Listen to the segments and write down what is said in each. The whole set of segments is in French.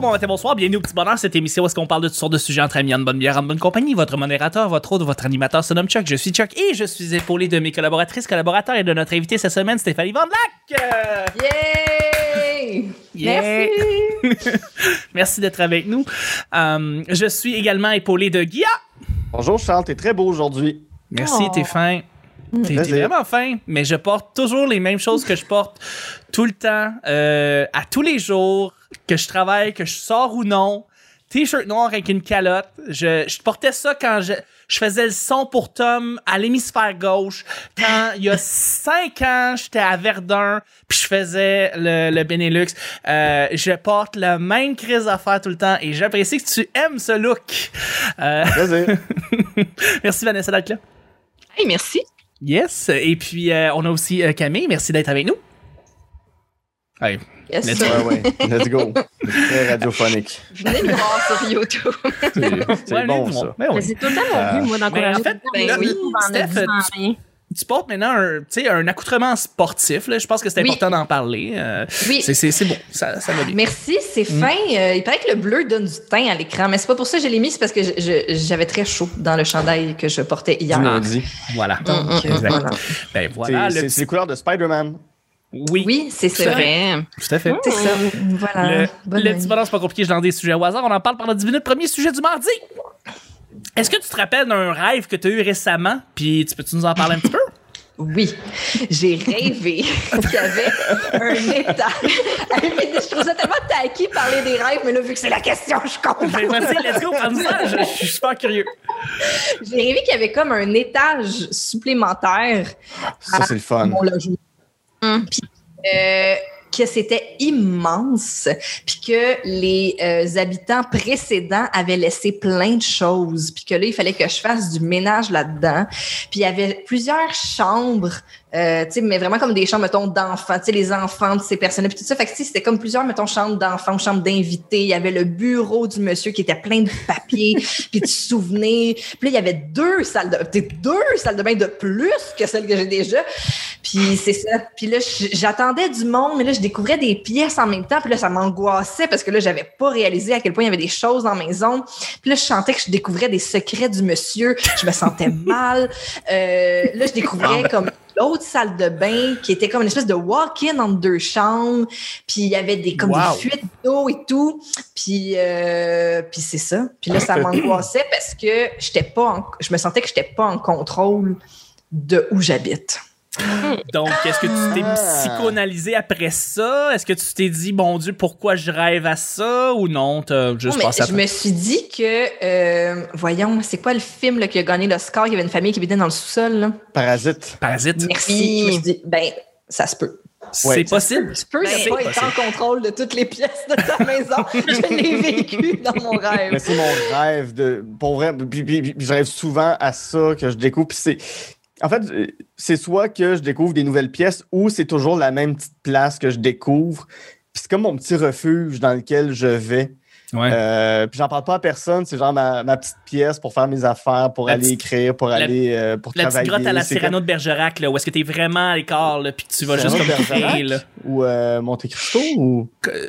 bonjour, bon matin, bonsoir, bienvenue au petit bonheur, cette émission où est-ce qu'on parle de toutes sortes de sujets entre amis, en bonne bière, en bonne compagnie. Votre modérateur, votre hôte, votre animateur se nomme Chuck, je suis Chuck et je suis épaulé de mes collaboratrices, collaborateurs et de notre invité cette semaine, Stéphanie Van Lac. Yay! Yeah. Merci! Merci d'être avec nous. Euh, je suis également épaulé de Guilla. Bonjour Charles, t'es très beau aujourd'hui. Merci, Oh. t'es fin. T'es vraiment fin, mais je porte toujours les mêmes choses que je porte tout le temps, euh, à tous les jours, que je travaille, que je sors ou non. T-shirt noir avec une calotte. Je, je portais ça quand je, je faisais le son pour Tom à l'hémisphère gauche. Quand il y a cinq ans, j'étais à Verdun, puis je faisais le, le Benelux. Euh, je porte le même crise d'affaires tout le temps et j'apprécie que tu aimes ce look. Euh, merci Vanessa d'être là. Hey, merci. Yes. Et puis, euh, on a aussi euh, Camille. Merci d'être avec nous. Hey, Yes. Let's ouais, ouais, let's go. Très radiophonique. Venez me voir sur YouTube. C'est ouais, bon ça. Ben oui. Mais c'est tout le temps mon Euh, but, moi, d'encourager. mais en fait, Ben oui, Steph, tu-. Tu portes maintenant un, tu sais, un accoutrement sportif. Là. Je pense que c'est Oui. important d'en parler. Euh, Oui. c'est, bon. Ça, ça va bien. Merci, c'est fin. Euh, il paraît que le bleu donne du teint à l'écran, mais c'est pas pour ça que je l'ai mis, c'est parce que j'avais très chaud dans le chandail que je portais hier. Du lundi. Voilà. Donc, Mm, euh, Exact. voilà. Ben voilà. c'est les couleurs de Spider-Man. Oui, Oui, c'est ça. vrai. tout à fait. C'est ça. Voilà. Le, Bonne le nuit. petit bonheur, c'est pas compliqué, je lance des sujets au hasard. On en parle pendant 10 minutes. Premier sujet du mardi. Est-ce que tu te rappelles d'un rêve que tu as eu récemment? Puis tu peux-tu nous en parler un petit peu? Oui, j'ai rêvé qu'il y avait un étage. je trouve ça tellement taquis parler des rêves, mais là, vu que c'est la question, je compte. Ben, vas-y, let's go. Je, je suis super curieux. J'ai rêvé qu'il y avait comme un étage supplémentaire Ça, c'est le fun. mon logement. Hum. Puis, euh, que c'était immense, puis que les euh, habitants précédents avaient laissé plein de choses, puis que là, il fallait que je fasse du ménage là-dedans. Puis il y avait plusieurs chambres, euh, mais vraiment comme des chambres, mettons, d'enfants, tu sais, les enfants de ces personnes puis tout ça. Fait que, c'était comme plusieurs, mettons, chambres d'enfants, chambres d'invités. Il y avait le bureau du monsieur qui était plein de papiers, puis de souvenirs. Puis là, il y avait deux salles de, deux salles de bain de plus que celles que j'ai déjà. Puis c'est ça. Puis là, j'attendais du monde, mais là, je découvrais des pièces en même temps. Puis là, ça m'angoissait parce que là, j'avais pas réalisé à quel point il y avait des choses dans la maison. Puis là, je sentais que je découvrais des secrets du monsieur. Je me sentais mal. Euh, là, je découvrais comme l'autre salle de bain qui était comme une espèce de walk-in entre deux chambres. Puis il y avait des comme Wow. des fuites d'eau et tout. Puis euh, puis c'est ça. Puis là, ça m'angoissait parce que j'étais pas en- je me sentais que j'étais pas en contrôle de où j'habite. Donc, est-ce que tu t'es Ah. psychoanalysé après ça? Est-ce que tu t'es dit, mon Dieu, pourquoi je rêve à ça? Ou non, t'as juste Non, mais passé à je me suis dit que, euh, voyons, c'est quoi le film là, qui a gagné l'Oscar? Il y avait une famille qui habitait dans le sous-sol. là. Parasite. Parasite. Merci. Je me suis dit, ben, ça se peut. C'est Ouais. possible. Tu peux Ben, ne pas être en contrôle de toutes les pièces de ta maison. je l'ai vécu dans mon rêve. Mais c'est mon rêve de. Pour vrai, puis, puis- puis je rêve souvent à ça que je découvre. Puis c'est. En fait, euh, c'est soit que je découvre des nouvelles pièces ou c'est toujours la même petite place que je découvre. Puis c'est comme mon petit refuge dans lequel je vais. Ouais. Euh, puis j'en parle pas à personne, c'est genre ma, ma petite pièce pour faire mes affaires, pour La aller petite- écrire, pour la- aller euh, pour La petite travailler. grotte à la Cyrano de Bergerac, là, où est-ce que t'es vraiment à l'écart, là, puis que tu vas juste comme créer, là. Ou euh, Monte Cristo ou.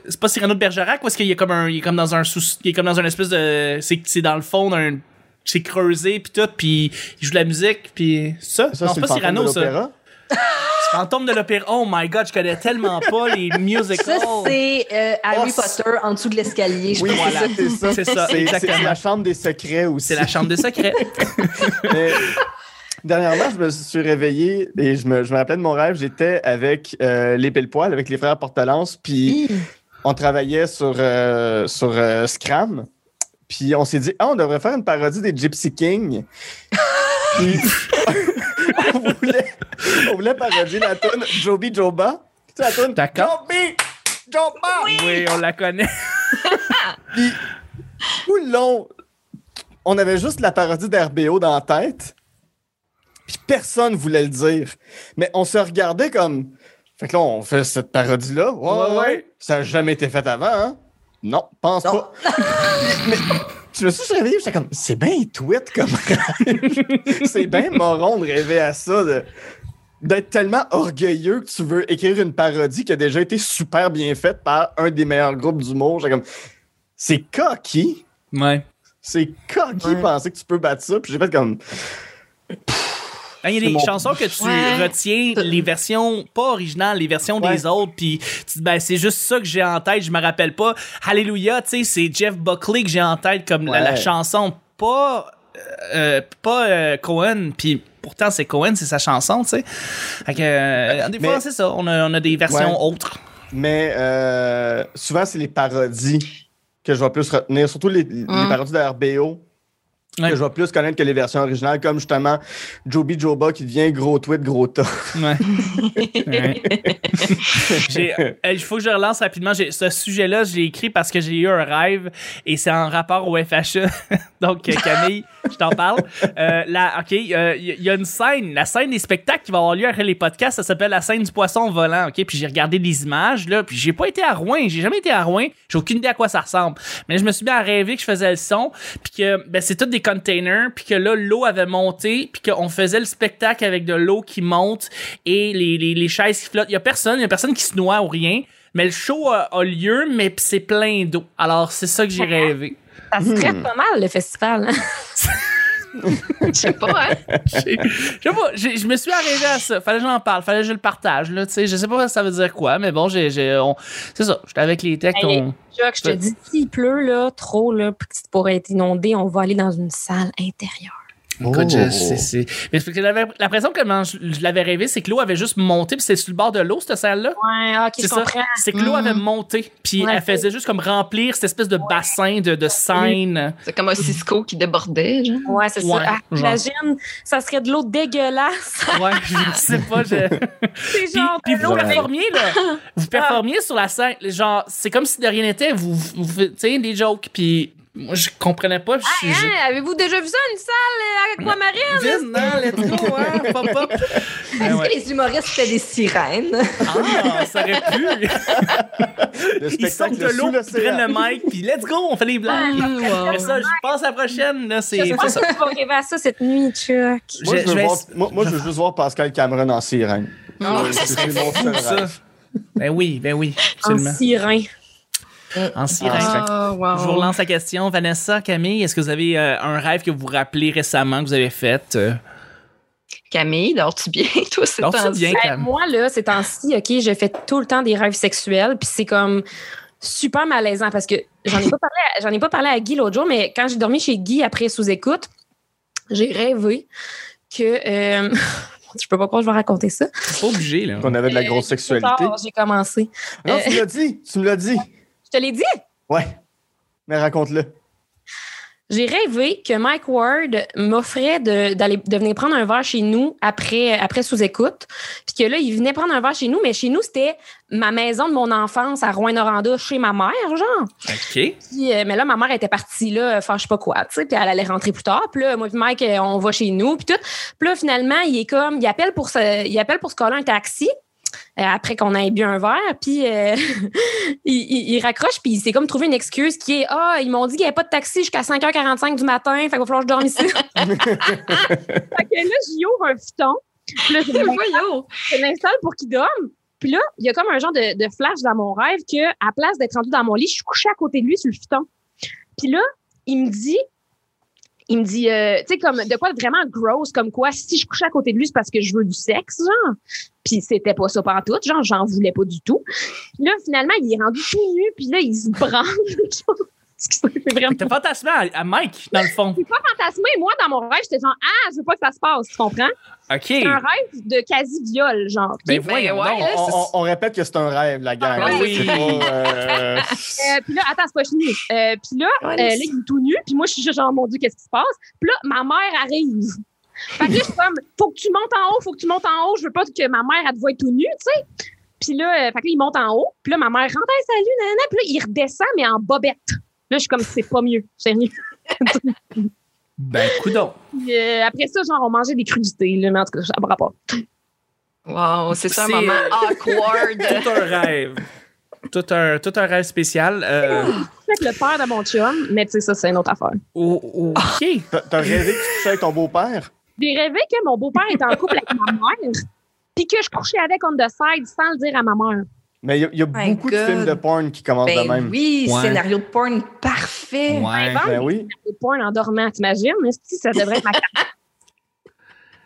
C'est pas Cyrano de Bergerac, ou est-ce qu'il y a comme un, il est comme dans un sous, il est comme dans un espèce de, c'est, c'est dans le fond d'un, c'est creusé puis tout, puis il joue de la musique, puis ça. Ça, non, c'est pas Cyrano, ça. l'opéra? C'est Fantôme de l'opéra. Oh my god, je connais tellement pas les musicals. Ça, c'est euh, Harry Oh, Potter en dessous de l'escalier. Je Oui, voilà, c'est ça. C'est ça, C'est- la chambre des secrets aussi. C'est la chambre de secret. Mais dernièrement, je me suis réveillé et je me, je me rappelais de mon rêve. J'étais avec euh, les pile-poil, avec les frères Portalance, puis on travaillait sur, euh, sur euh, Scram. Puis on s'est dit, ah, on devrait faire une parodie des Gypsy King. puis on, voulait, on voulait parodier la tune Joby Joba. Tu sais, la tune. Joby Joba. Oui, on la connaît. Puis, tout le long, on avait juste la parodie d'RBO dans la tête. Puis personne voulait le dire. Mais on se regardait comme. Fait que là, on fait cette parodie-là. Ouais, Ouais, ouais, ouais. Ça n'a jamais été fait avant, hein? Non, pense Non. pas. Mais je me suis réveillé, j'étais comme, c'est bien tweet comme rêve. c'est bien moron de rêver à ça, de- d'être tellement orgueilleux que tu veux écrire une parodie qui a déjà été super bien faite par un des meilleurs groupes d'humour. J'étais comme, c'est coquille. Ouais. C'est coquille Ouais. penser que tu peux battre ça. Puis j'ai fait comme. Ah, Il y a des mon- chansons que tu Ouais. retiens, les versions pas originales, les versions des autres, puis tu dis, ben, c'est juste ça que j'ai en tête, je me rappelle pas. Alléluia, tu sais, c'est Jeff Buckley que j'ai en tête comme la, chanson, pas, euh, pas euh, Cohen, puis pourtant c'est Cohen, c'est sa chanson, tu sais. Fait que, euh, des fois, Mais- c'est ça, on a, on a des versions Ouais. autres. Mais euh, souvent, c'est les parodies que je vais plus retenir, surtout les, les parodies de RBO. Ouais. Que je vais plus connaître que les versions originales, comme justement Joby Joba qui devient gros tweet, gros tas. Ouais. Ouais. J'ai- euh, Il faut que je relance rapidement. J'ai- Ce sujet-là, je l'ai écrit parce que j'ai eu un rêve et c'est en rapport au FHE. Donc, euh, Camille, je t'en parle. Euh, là, OK, il y, a une scène, la scène des spectacles qui va avoir lieu après les podcasts, ça s'appelle la scène du poisson volant. OK, puis j'ai regardé des images, là, puis j'ai pas été à Rouen. J'ai jamais été à Rouen. J'ai aucune idée à quoi ça ressemble. Mais là, je me suis mis à rêver que je faisais le son, puis que ben, c'est tout des containers, puis que là, l'eau avait monté, puis qu'on faisait le spectacle avec de l'eau qui monte et les, les, les chaises qui flottent. Il y a personne, il y a personne qui se noie ou rien. Mais le show a, a lieu, mais c'est plein d'eau. Alors, c'est ça que j'ai rêvé. Ça serait pas mal, le festival. hein? Je sais pas, hein? Je sais pas, je me suis arrivé à ça. Fallait que j'en parle, fallait que je le partage. Là, tu sais. je sais pas ça veut dire quoi, mais bon, j'ai, c'est ça. J'étais avec les techs. Hey, on- Chuck, je te dis, s'il pleut là, trop, là, pourrais être inondé, on va aller dans une salle intérieure. Écoute, je- Oh. c'est, c'est... Mais parce que j'avais l'impression que quand je, je l'avais rêvé, c'est que l'eau avait juste monté, puis c'était sur le bord de l'eau, cette salle-là. Ouais, ok, C'est je ça. comprends. C'est que l'eau Mm. avait monté, puis Ouais. elle faisait juste comme remplir cette espèce de bassin de, de scène. C'est comme un Cisco qui débordait, genre. Ouais, c'est Ouais, ça. Ah, genre. imagine, ça serait de l'eau dégueulasse. Ouais, je sais pas. Je... C'est Puis, genre. puis vous Ouais. performiez, là. Vous performiez sur la scène. Genre, c'est comme si de rien n'était. Vous, vous, vous- tu sais, des jokes. Puis moi, je comprenais pas. Hein, Avez-vous déjà vu ça, une salle euh, aquamarine? Non, let's go, hein, pop, pop. Ben Est-ce ouais. que les humoristes faisaient des sirènes? Ah, ça aurait pu. Le Ils sortent spectacle de l'eau, prennent le mic, puis let's go, on fait les blagues. Après ça, je passe à la prochaine. Là, c'est, Je c'est pense ça. que tu vas rêver à ça cette nuit, Chuck. Moi, Je- vais voir, moi, moi, je veux juste voir Pascal Cameron en sirène. Oh, ça c'est mon seul Ça. rêve. Ben oui, ben oui, En absolument. En sirène. Ah, wow. Je vous relance la question. Vanessa, Camille, est-ce que vous avez euh, un rêve que vous vous rappelez récemment que vous avez fait? euh? Camille, dors-tu bien, toi, c'est Dors-tu bien? Ben, moi, là, ces temps-ci, OK, je fais tout le temps des rêves sexuels, puis c'est comme super malaisant parce que j'en ai pas parlé à, j'en ai pas parlé à Guy l'autre jour, mais quand j'ai dormi chez Guy après sous-écoute, j'ai rêvé que. euh, je peux pas croire que je vais raconter ça. C'est pas obligé, là. Qu'on avait de la grosse sexualité. J'ai commencé. Non, tu me l'as dit. Tu me l'as dit. Je te l'ai dit. Ouais. Mais raconte-le. J'ai rêvé que Mike Ward m'offrait de, d'aller, de venir prendre un verre chez nous après, après sous-écoute. Puis que là, il venait prendre un verre chez nous, mais chez nous, c'était ma maison de mon enfance à Rouen-Noranda, chez ma mère, genre. OK. Puis, euh, mais là, ma mère était partie, là, faire je sais pas quoi, tu sais, puis elle allait rentrer plus tard. Puis là, moi et Mike, euh, on va chez nous, puis tout. Puis là, finalement, il est comme, il appelle pour se, il appelle pour se coller un taxi. Euh, après qu'on ait bu un verre, puis euh, il, il- il raccroche, puis il s'est comme trouvé une excuse qui est Ah, ils m'ont dit qu'il n'y avait pas de taxi jusqu'à 5h45 du matin, fait qu'il va falloir que je dorme ici. fait que là, j'y ouvre un futon. Puis là, je l'installe- Voyons. je l'installe pour qu'il dorme. Puis là, il y a comme un genre de, de flash dans mon rêve que, à place d'être rendu dans mon lit, je suis couchée à côté de lui sur le futon. Puis là, il me dit, il me dit, euh, tu sais, comme de quoi vraiment gross, comme quoi, si je couchais à côté de lui, c'est parce que je veux du sexe, genre. Puis c'était pas ça par tout, genre, j'en voulais pas du tout. Là, finalement, il est rendu tout nu, puis là, il se branle. c'est vraiment T'as fantasmé à, à Mike, dans le fond. fantasmé. Moi, dans mon rêve, j'étais genre, ah, je veux pas que ça se passe, tu comprends? OK. C'est un rêve de quasi-viol, genre. Ben voyons ouais, donc. là, On, c'est- on- on répète que c'est un rêve, la gang. Ah, oui. C'est pas, euh, Euh, puis là, attends, c'est pas fini. Euh, puis là, Ouais, euh, là, il est tout nu. Puis moi, je suis juste genre, mon Dieu, qu'est-ce qui se passe? Puis là, ma mère arrive. Fait que là, je suis comme, faut que tu montes en haut, faut que tu montes en haut. Je veux pas que ma mère, elle te voie tout nu, tu sais. Puis là, euh, fait que là, il monte en haut. Puis là, ma mère rentre, Hey, salut, nanana. Puis là, il redescend, mais en bobette. Là, je suis comme, c'est pas mieux, sérieux. Ben, coudon. Euh, après ça, genre, on mangeait des crudités, là, mais en tout cas, ça me rapport. Wow, c'est ça un moment awkward. Tout un rêve. Tout un, tout un rêve spécial. Euh, que le père de mon chum, mais tu sais, ça, c'est une autre affaire. oh, OK. T'as t'as rêvé que tu couchais avec ton beau-père? J'ai rêvé que mon beau-père était en couple avec ma mère, puis que je couchais avec on the side sans le dire à ma mère. Mais il y a, y beaucoup de films de porn qui commencent de Ben même. oui, Ouais. scénario de porn parfait. Ouais. Ben des oui. porn en dormant, t'imagines? Si ça devrait être ma carte.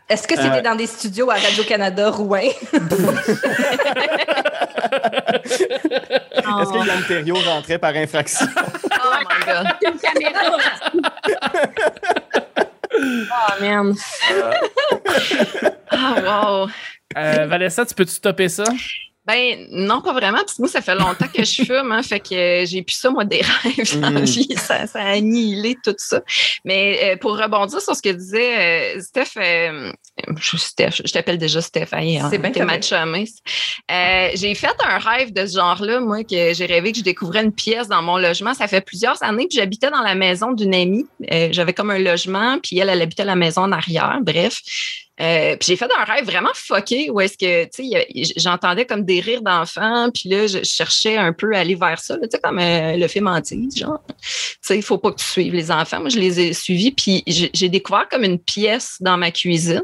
Est-ce que c'était Euh. dans des studios à Radio-Canada Rouen? Est-ce que Yann Terriot rentrait par infraction? Oh my God. une caméra? oh, man. Ah, wow. Euh, Vanessa, tu peux-tu stopper ça? Ben, non, pas vraiment, parce que moi, ça fait longtemps que je fume, hein, fait que euh, j'ai plus ça, moi, des rêves dans la Mm. vie. Ça, ça a annihilé tout ça. Mais euh, pour rebondir sur ce que disait euh, Steph, euh, je, Steph, je t'appelle déjà Steph, hey, hein, C'est bien. Euh, j'ai fait un rêve de ce genre-là, moi, que j'ai rêvé que je découvrais une pièce dans mon logement. Ça fait plusieurs années, puis j'habitais dans la maison d'une amie. Euh, J'avais comme un logement, puis elle, elle habitait à la maison en arrière, bref. Euh, puis j'ai fait un rêve vraiment fucké où est-ce que, tu sais, j'entendais comme des rires d'enfants, puis là, je cherchais un peu à aller vers ça, tu sais, comme euh, le film Antise, genre. Tu sais, il faut pas que tu suives les enfants. Moi, je les ai suivis, puis j'ai découvert comme une pièce dans ma cuisine.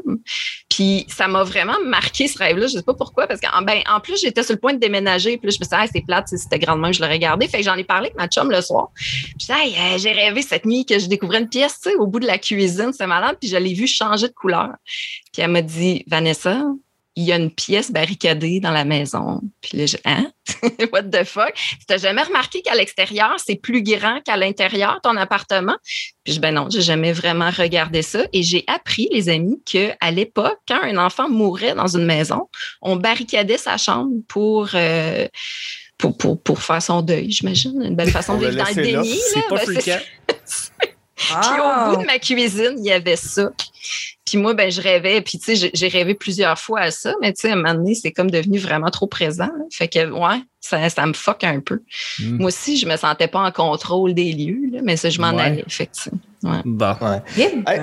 Puis ça m'a vraiment marqué ce rêve-là. Je sais pas pourquoi, parce qu'en ben, en plus, j'étais sur le point de déménager, puis là, je me suis dit, ah, c'est plate, c'était grandement, je l'aurais regardé. Fait que j'en ai parlé avec ma chum le soir. Puis Hey, euh, j'ai rêvé cette nuit que je découvrais une pièce, au bout de la cuisine, c'est malade, puis je l'ai vu changer de couleur. Puis elle m'a dit, Vanessa, il y a une pièce barricadée dans la maison. Puis là, je, hein? What the fuck? Tu t'as jamais remarqué qu'à l'extérieur, c'est plus grand qu'à l'intérieur, ton appartement? Puis je, ben non, j'ai jamais vraiment regardé ça. Et j'ai appris, les amis, qu'à l'époque, quand un enfant mourait dans une maison, on barricadait sa chambre pour, euh, pour, pour, pour faire son deuil, j'imagine. Une belle façon de vivre dans le là. déni. C'est pas Ben, puis Ah. au bout de ma cuisine, il y avait ça. Puis moi, ben, je rêvais. Puis tu sais, j'ai- rêvé plusieurs fois à ça, mais tu sais, à un moment donné, c'est comme devenu vraiment trop présent. là. Fait que, ouais, ça, ça me fuck un peu. Mm. Moi aussi, je me sentais pas en contrôle des lieux, là, mais ça, je m'en Ouais. allais, effectivement. Bon. Bien. Hey,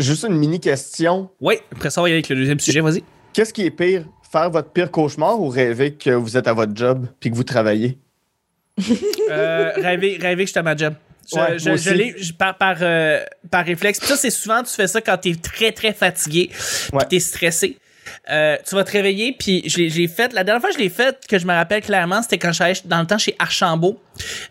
juste une mini question. Oui, après ça, on va y aller avec le deuxième sujet, vas-y. Qu'est-ce qui est pire? Faire votre pire cauchemar ou rêver que vous êtes à votre job puis que vous travaillez? Euh, rêver, rêver que j'étais à ma job. Je, Ouais, je- je l'ai par, par, euh, par réflexe. Puis ça, c'est souvent, tu fais ça quand t'es très, très fatigué, puis Ouais. t'es stressé. Euh, tu vas te réveiller, puis je l'ai- fait. La dernière fois que je l'ai fait, que je me rappelle clairement, c'était quand j'allais dans le temps chez Archambault,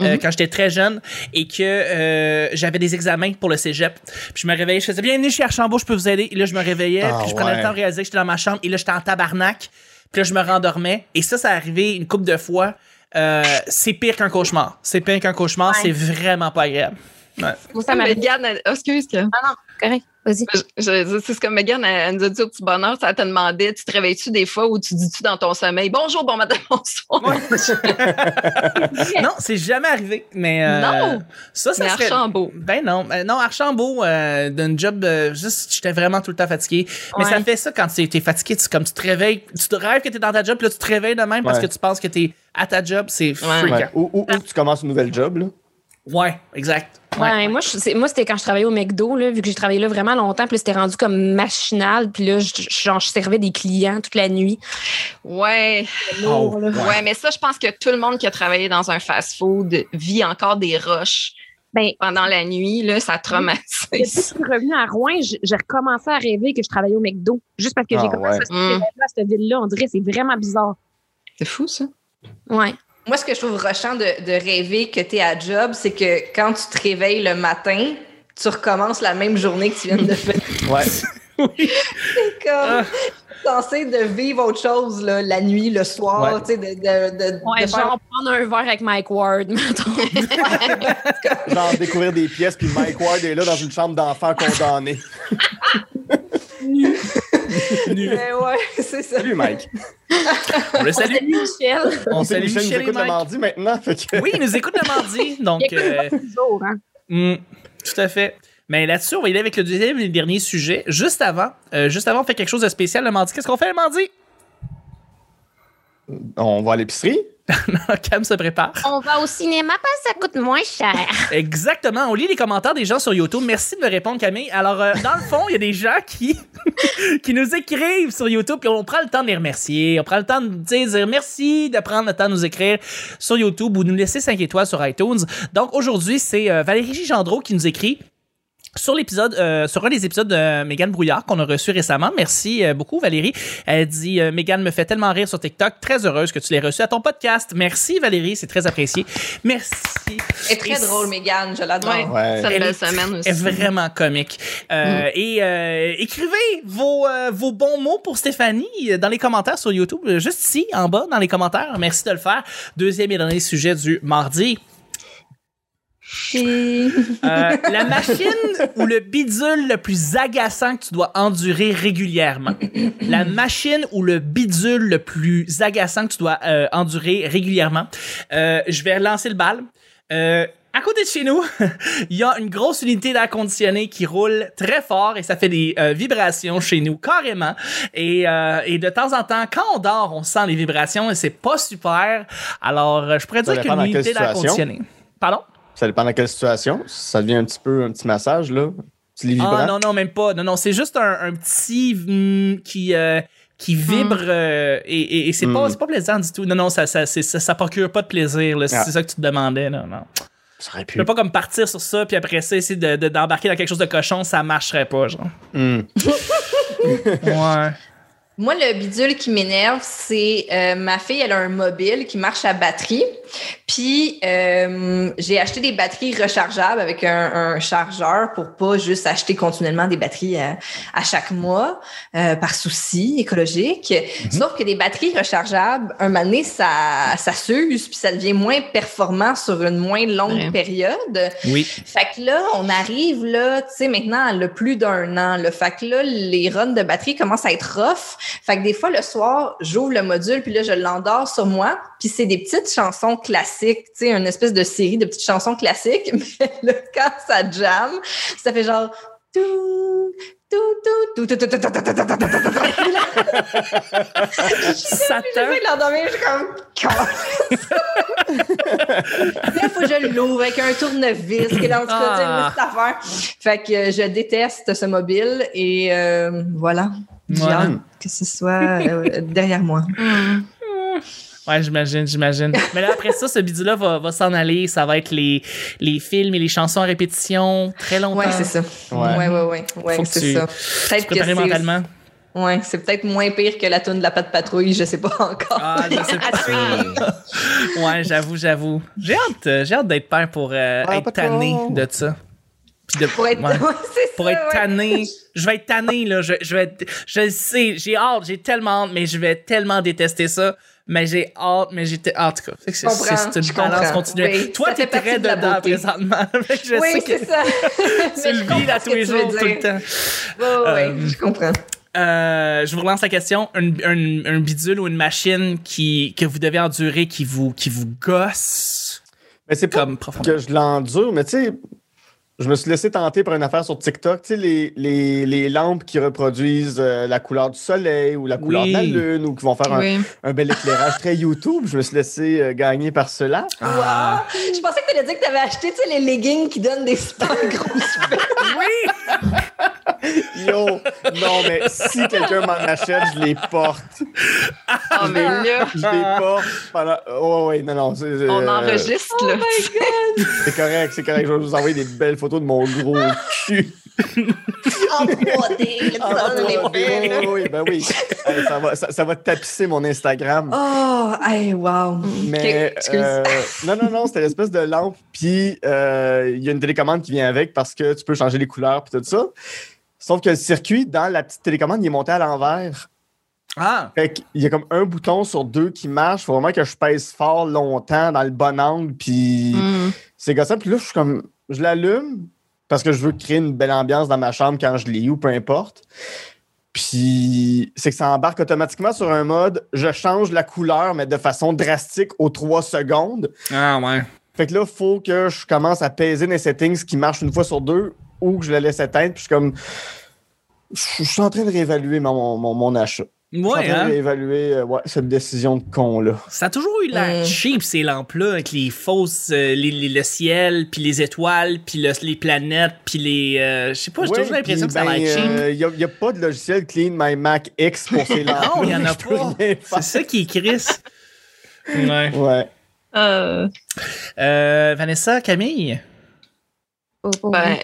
euh, Mhm. quand j'étais très jeune, et que euh, j'avais des examens pour le cégep. Puis je me réveillais, je faisais bienvenue chez Archambault, je peux vous aider. Et là, je me réveillais, Ah, puis je prenais ouais. le temps de réaliser que j'étais dans ma chambre, et là, j'étais en tabarnak. Puis là, je me rendormais. Et ça, ça arrivé une couple de fois. Euh, c'est pire qu'un cauchemar. C'est pire qu'un cauchemar. Ouais. C'est vraiment pas agréable. Ouais. Moi, ça m'arrive. Excuse, que- Correct. Vas-y. je- je- c'est ce que Megan elle, elle nous a dit au petit bonheur. Ça te demandait, tu te réveilles-tu des fois ou tu dis-tu dans ton sommeil bonjour, bon matin, bonsoir. Non, c'est jamais arrivé. Mais euh, Non! ça, ça Mais serait. Archambault. Ben non, Euh, non Archambault euh, d'un job euh, juste j'étais vraiment tout le temps fatigué. Mais Ouais. ça fait ça quand tu es fatigué, tu comme tu te réveilles, tu te rêves que tu es dans ta job, puis là tu te réveilles de même parce Ouais. que tu penses que tu es à ta job, c'est. Ouais. Ou, ou- ou tu commences une nouvelle job, là. Ouais, exact. Ouais, moi, je- moi, c'était quand je travaillais au McDo, là, vu que j'ai travaillé là vraiment longtemps, puis c'était rendu comme machinal, puis là, je, je- genre, je servais des clients toute la nuit. Ouais. Oh, là. ouais, mais ça, je pense que tout le monde qui a travaillé dans un fast-food vit encore des rushs Ben, pendant la nuit. Là, ça traumatise. depuis que je suis revenue à Rouen, j'ai recommencé à rêver que je travaillais au McDo. Juste parce que Ah, j'ai commencé ouais. à se Mm. à cette ville-là. On dirait que c'est vraiment bizarre. C'est fou, ça. Ouais. Moi, ce que je trouve rushant de, de rêver que tu es à job, c'est que quand tu te réveilles le matin, tu recommences la même journée que tu viens de faire. Ouais. C'est comme Ah. censé de vivre autre chose là, la nuit, le soir, Ouais. tu sais, de, de, de, Ouais, de faire- genre prendre un verre avec Mike Ward, mettons. Genre découvrir des pièces, puis Mike Ward est là dans une chambre d'enfant condamné. Nu. Mais ouais, c'est ça. Salut, Mike. On le salue. Salut, Michel. On salue Michel nous Michel écoute le mardi maintenant. Que... Oui, il nous écoute le mardi. Donc, euh, toujours, hein. hmm, tout à fait. Mais là-dessus, on va y aller avec le deuxième et le dernier sujet. Juste avant, euh, juste avant, on fait quelque chose de spécial le mardi. Qu'est-ce qu'on fait le mardi? On va à l'épicerie? Cam se prépare. On va au cinéma parce que ça coûte moins cher. Exactement. On lit les commentaires des gens sur YouTube. Merci de me répondre, Camille. Alors, euh, dans le fond, il y a des gens qui, qui nous écrivent sur YouTube, puis on prend le temps de les remercier. On prend le temps de dire, merci, de prendre le temps de nous écrire sur YouTube ou de nous laisser 5 étoiles sur iTunes. Donc, aujourd'hui, c'est euh, Valérie Gendreau qui nous écrit. Sur l'épisode, euh, sur un des épisodes de Megan Brouillard qu'on a reçu récemment. Merci euh, beaucoup, Valérie. Elle dit euh, Megan me fait tellement rire sur TikTok. Très heureuse que tu l'aies reçu à ton podcast. Merci, Valérie. C'est très apprécié. Merci. Elle est très Et drôle, Mégane. Je l'adore. Ouais. Ouais. C'est une Elle est- semaine aussi. est vraiment comique. Euh, Et euh, écrivez vos, euh, vos bons mots pour Stéphanie dans les commentaires sur YouTube, juste ici, en bas, dans les commentaires. Merci de le faire. Deuxième et dernier sujet du mardi. Euh, la machine ou le bidule le plus agaçant que tu dois endurer régulièrement? La machine ou le bidule le plus agaçant que tu dois euh, endurer régulièrement? Euh, je vais relancer le bal. Euh, à côté de chez nous, il y a une grosse unité d'air conditionné qui roule très fort et ça fait des euh, vibrations chez nous carrément. Et, euh, et de temps en temps, quand on dort, on sent les vibrations et c'est pas super. Alors, je pourrais Ça dire qu'une unité d'air conditionné. Pardon? Ça dépend de quelle situation. Ça devient un petit peu un petit massage, là. Ah non, non, même pas. Non, non, c'est juste un, un petit mm, qui, euh, qui vibre euh, et, et, et c'est pas, Mm. c'est pas plaisant du tout. Non, non, ça, ça, ça, ça procure pas de plaisir. là. C'est Ah. ça que tu te demandais. Non, non. Ça aurait Tu pu. peux pas comme partir sur ça puis après ça essayer de, de- d'embarquer dans quelque chose de cochon, ça marcherait pas, genre. Ouais. Moi, le bidule qui m'énerve, c'est euh, ma fille, elle a un mobile qui marche à batterie. Puis, euh, j'ai acheté des batteries rechargeables avec un, un chargeur pour pas juste acheter continuellement des batteries à, à chaque mois euh, par souci écologique. Sauf que des batteries rechargeables, un moment donné, ça, ça s'use puis ça devient moins performant sur une moins longue Ouais. période. Oui. Fait que là, on arrive là, tu sais, maintenant, a plus d'un an. Là. Fait que là, les runs de batterie commencent à être rough. Fait que des fois, le soir, j'ouvre le module, puis là, je l'endors sur moi. Puis c'est des petites chansons classiques, tu sais, une espèce de série de petites chansons classiques. Mais là, quand ça jam, ça fait genre... Satan. Je suis comme. Là, il faut que je l'ouvre avec un tournevis. Que là, en tout cas, ah. affaire. Fait que euh, je déteste ce mobile et euh, voilà. J'ai voilà. hâte que ce soit euh, derrière moi. Mm. Ouais, j'imagine, j'imagine. Mais là, après ça, ce bidou-là va, va s'en aller. Ça va être les, les films et les chansons à répétition très longtemps. Ouais, c'est ça. Ouais. Ouais, ouais, ouais. ouais, Faut que c'est tu- ça. Peut-être que préparer c'est mentalement. ouais, c'est peut-être moins pire que la tune de la patte patrouille, je sais pas encore. Ah, je sais pas. ouais, j'avoue, j'avoue. J'ai hâte, euh, j'ai hâte d'être père pour euh, Ah, être tanné de ça. Puis de, Pour être, ouais. ouais, c'est pour ça, être ouais. tanné. Je vais être tanné, là. Je, je vais être- je le sais, j'ai hâte, j'ai tellement hâte, mais je vais tellement détester ça. Mais j'ai hâte, mais j'étais. En tout cas, c'est, Je comprends, c'est- c'est je une balance continuelle. Oui, Toi, t'es très de la dedans beauté. présentement. Je Oui, sais que c'est ça. tu le je vis à tous les jours, tout le temps. Ouais, Euh, je comprends. Euh, je vous relance la question. Un, un, un bidule ou une machine qui, que vous devez endurer qui vous, qui vous gosse Mais c'est pas comme profondément? que je l'endure, mais tu sais, je me suis laissé tenter par une affaire sur TikTok. Tu sais, les, les, les lampes qui reproduisent euh, la couleur du soleil ou la couleur Oui. de la lune ou qui vont faire un, Oui. un bel éclairage très YouTube. Je me suis laissé euh, gagner par cela. Ah. Wow! Je pensais que tu allais dire que tu avais acheté tu sais, les leggings qui donnent des super gros cheveux. Oui! Yo, non, mais si quelqu'un m'en achète, je les porte. Ah, mais là, Je les porte pendant. Oh, ouais, non, non. c'est- c'est, on euh, enregistre, Oh là. C'est correct, c'est correct. Je vais vous envoyer des belles photos de mon gros cul. En 3D, là, Ah, tu donnes des oui, ben oui. Hey, ça, va, ça, ça va tapisser mon Instagram. Oh, hey, wow. Mais euh, non, non, non, c'était l'espèce de lampe. Puis euh, il y a une télécommande qui vient avec parce que tu peux changer les couleurs puis tout ça. Sauf que le circuit dans la petite télécommande, il est monté à l'envers. Ah! Fait qu'il y a comme un bouton sur deux qui marche. Faut vraiment que je pèse fort longtemps dans le bon angle. Puis Mm. c'est gossant. Puis là, je suis comme, je l'allume parce que je veux créer une belle ambiance dans ma chambre quand je lis ou peu importe. Puis c'est que ça embarque automatiquement sur un mode, je change la couleur, mais de façon drastique aux trois secondes. Ah, ouais. Fait que là, il faut que je commence à peser les settings qui marchent une fois sur deux ou que je le laisse éteindre. Puis je suis comme, je je suis en train de réévaluer mon, mon, mon achat. Je suis en Ouais, train de hein? réévaluer euh, ouais, cette décision de con-là. Ça a toujours eu l'air cheap, ces lampes-là, avec les fausses, euh, les, les- le ciel, puis les étoiles, puis le- les planètes, puis les... euh, je sais pas, j'ai Ouais, toujours l'impression que ça va ben, être cheap. Il n'y a, pas de logiciel Clean My Mac X pour ces lampes. non, il y en a pas. C'est ça qui est Chris. ouais. Ouais. Euh, Euh, Vanessa, Camille? ben, Oui.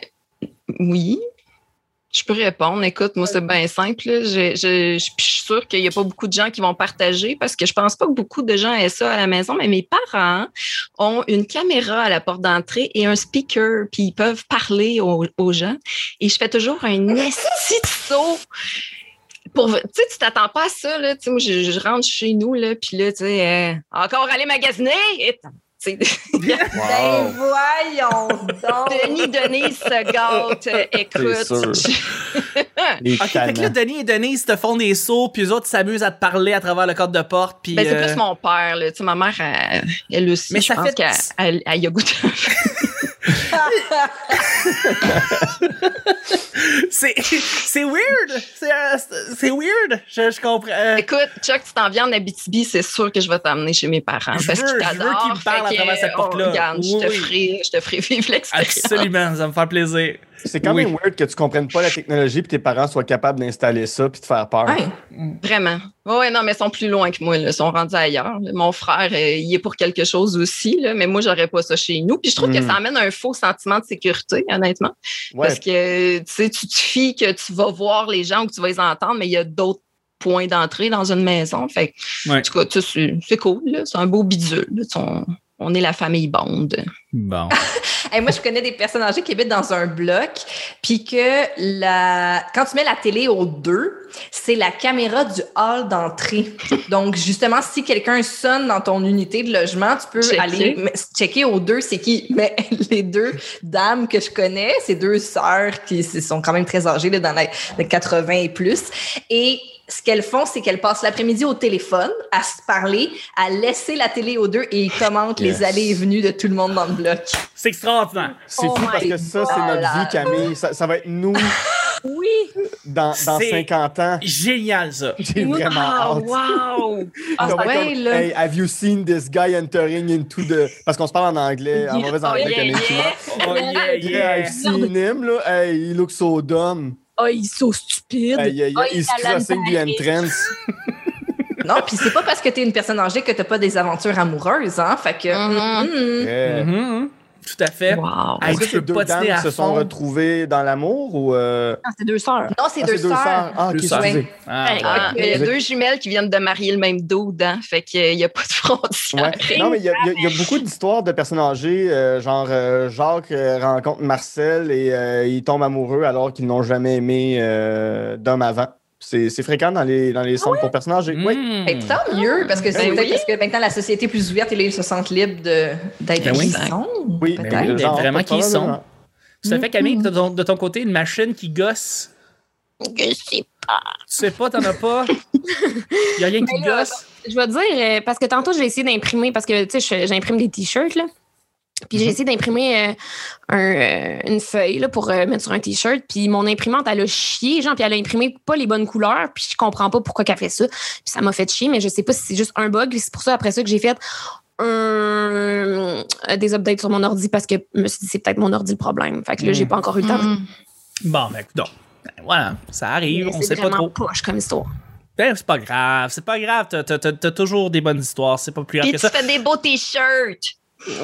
Je peux répondre. Écoute, moi, c'est bien simple. Je, je- je- puis je suis sûre qu'il n'y a pas beaucoup de gens qui vont partager parce que je pense pas que beaucoup de gens aient ça à la maison, mais mes parents ont une caméra à la porte d'entrée et un speaker, puis ils peuvent parler aux, aux gens. Et je fais toujours un esti de saut. Pour, tu sais, tu t'attends pas à ça, là. Tu sais, moi, je, je rentre chez nous, là, puis là, tu sais, euh, encore aller magasiner? Et, Ben voyons donc. Denis Denise se gâte. Euh, Écoute, Ok, fait que là. Denis et Denise te font des sauts, puis eux autres s'amusent à te parler à travers le code de porte, puis... Ben, c'est euh, plus mon père. Là. Tu sais, ma mère, elle, elle aussi, Mais je ça pense fait- qu'elle elle, elle y a goûté. C'est c'est weird! C'est euh, c'est- weird! Je, je comprends. euh, Écoute, Chuck, tu t'en viens en Abitibi, c'est sûr que je vais t'amener chez mes parents. Je parce veux- qu'ils je veux t'adorent. qu'ils me parlent à travers que, cette oh, porte-là. regarde, je, te ferai, je te ferai vivre l'expérience. absolument, ça me fait plaisir. C'est quand Oui. même weird que tu comprennes pas la technologie puis tes parents soient capables d'installer ça puis de faire peur. Ouais. Vraiment. Oui, non, mais ils sont plus loin que moi. Là. Ils sont rendus ailleurs. là. Mon frère, euh, il est pour quelque chose aussi, là, mais moi, j'aurais pas ça chez nous. Puis je trouve que Mm. ça amène un faux sentiment de sécurité, honnêtement. Ouais. Parce que tu sais, tu te fies que tu vas voir les gens ou que tu vas les entendre, mais il y a d'autres points d'entrée dans une maison. Fait Ouais. en tout cas, c'est cool. C'est un beau bidule. là. On, est la famille Bond. Bon. Hey, moi, je connais des personnes âgées qui habitent dans un bloc, puis que la... quand tu mets la télé au 2, c'est la caméra du hall d'entrée. Donc, justement, si quelqu'un sonne dans ton unité de logement, tu peux Checker. aller checker au 2, c'est qui. Mais les deux dames que je connais, c'est deux sœurs qui sont quand même très âgées, là, dans les, les 80 et plus. Et ce qu'elles font, c'est qu'elles passent l'après-midi au téléphone à se parler, à laisser la télé aux deux et ils commentent Yes. les allées et venues de tout le monde dans le bloc. C'est extraordinaire. C'est Oh fou parce que ça, c'est notre vie, Camille. Ça, ça va être nous Oui. dans, dans C'est- 50 ans. Génial, ça. J'ai vraiment hâte. wow! Ah, être ouais, comme, là. Hey, have you seen this guy entering into the. Parce qu'on se parle en anglais, en mauvais Oh, anglais, yeah, Camille, yeah. Oh, yeah, Yeah, yeah. I've seen him, là. Hey, he looks so dumb. Oh, ils sont stupides. Hey, yeah, yeah, Oh, il he's est à crossing the entrance. Non, puis c'est pas parce que t'es une personne âgée que t'as pas des aventures amoureuses, hein. Fait que. Mhm. mhm. Yeah. Mhm. Tout à fait. Wow! Hey, Est-ce que ces deux dames se sont retrouvées dans l'amour ou. Euh... Ah, c'est deux sœurs. Non, c'est ah, deux sœurs. Ah, Deux sœurs. Ah, ouais. Ah, il y a deux jumelles qui viennent de marier le même dos dedans. Fait qu'il n'y a pas de frontière. Ouais. Non, mais il y, a- il y a- il y a beaucoup d'histoires de personnes âgées, euh, genre euh, Jacques euh, rencontre Marcel et euh, ils tombent amoureux alors qu'ils n'ont jamais aimé euh, d'homme avant. C'est c'est fréquent dans les, dans les centres pour personnes âgées. Oui. Mm. Ben, tant mieux, parce que c'est Ben oui. parce que maintenant la société est plus ouverte et là, ils se sentent libres de- d'être Ben oui. qui ils sont. Oui, peut-être. Ben oui, d'être vraiment qui ils sont. à fait, Camille, de ton, de ton côté, une machine qui gosse? Je sais pas. Tu sais pas, t'en as pas? Il y a rien qui là, gosse? Je vais te dire, euh, parce que tantôt, j'ai essayé d'imprimer, parce que, tu sais, j'imprime des t-shirts, là. Puis j'ai essayé d'imprimer euh, un, euh, une feuille là, pour euh, mettre sur un t-shirt. Puis mon imprimante, elle a chié, genre, puis elle a imprimé pas les bonnes couleurs. Puis je comprends pas pourquoi qu'elle fait ça. Puis ça m'a fait chier, mais je sais pas si c'est juste un bug. Puis C'est pour ça, après ça, que j'ai fait des updates sur mon ordi parce que je me suis dit, c'est peut-être mon ordi le problème. Fait que là, j'ai pas encore eu le temps. Mhm. Bon, ben, donc. Voilà, ça arrive, Mais on sait pas trop. poche comme histoire. Ben, c'est pas grave, c'est pas grave. T'as- t'as toujours des bonnes histoires, c'est pas plus grave Puis que tu ça. fais des beaux t-shirts.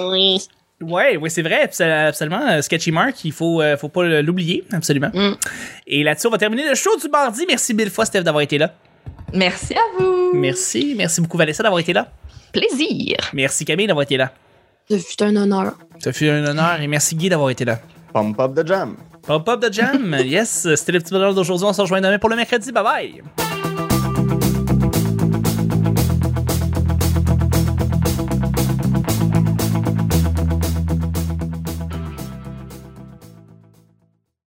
Oui. Ouais, oui, c'est vrai, abs- absolument. euh, Sketchy Mark, il faut, euh, faut pas l'oublier, absolument. Mm. Et là-dessus, on va terminer le show du mardi. Merci mille fois, Steph, d'avoir été là. Merci à vous. Merci, merci beaucoup, Vanessa, d'avoir été là. Plaisir. Merci, Camille, d'avoir été là. Ce fut un honneur. Ça fut un honneur et merci, Guy, d'avoir été là. Pump up the jam. Pop-up de jam, yes, c'était le petit bonheur d'aujourd'hui. On se rejoint demain pour le mercredi. Bye bye.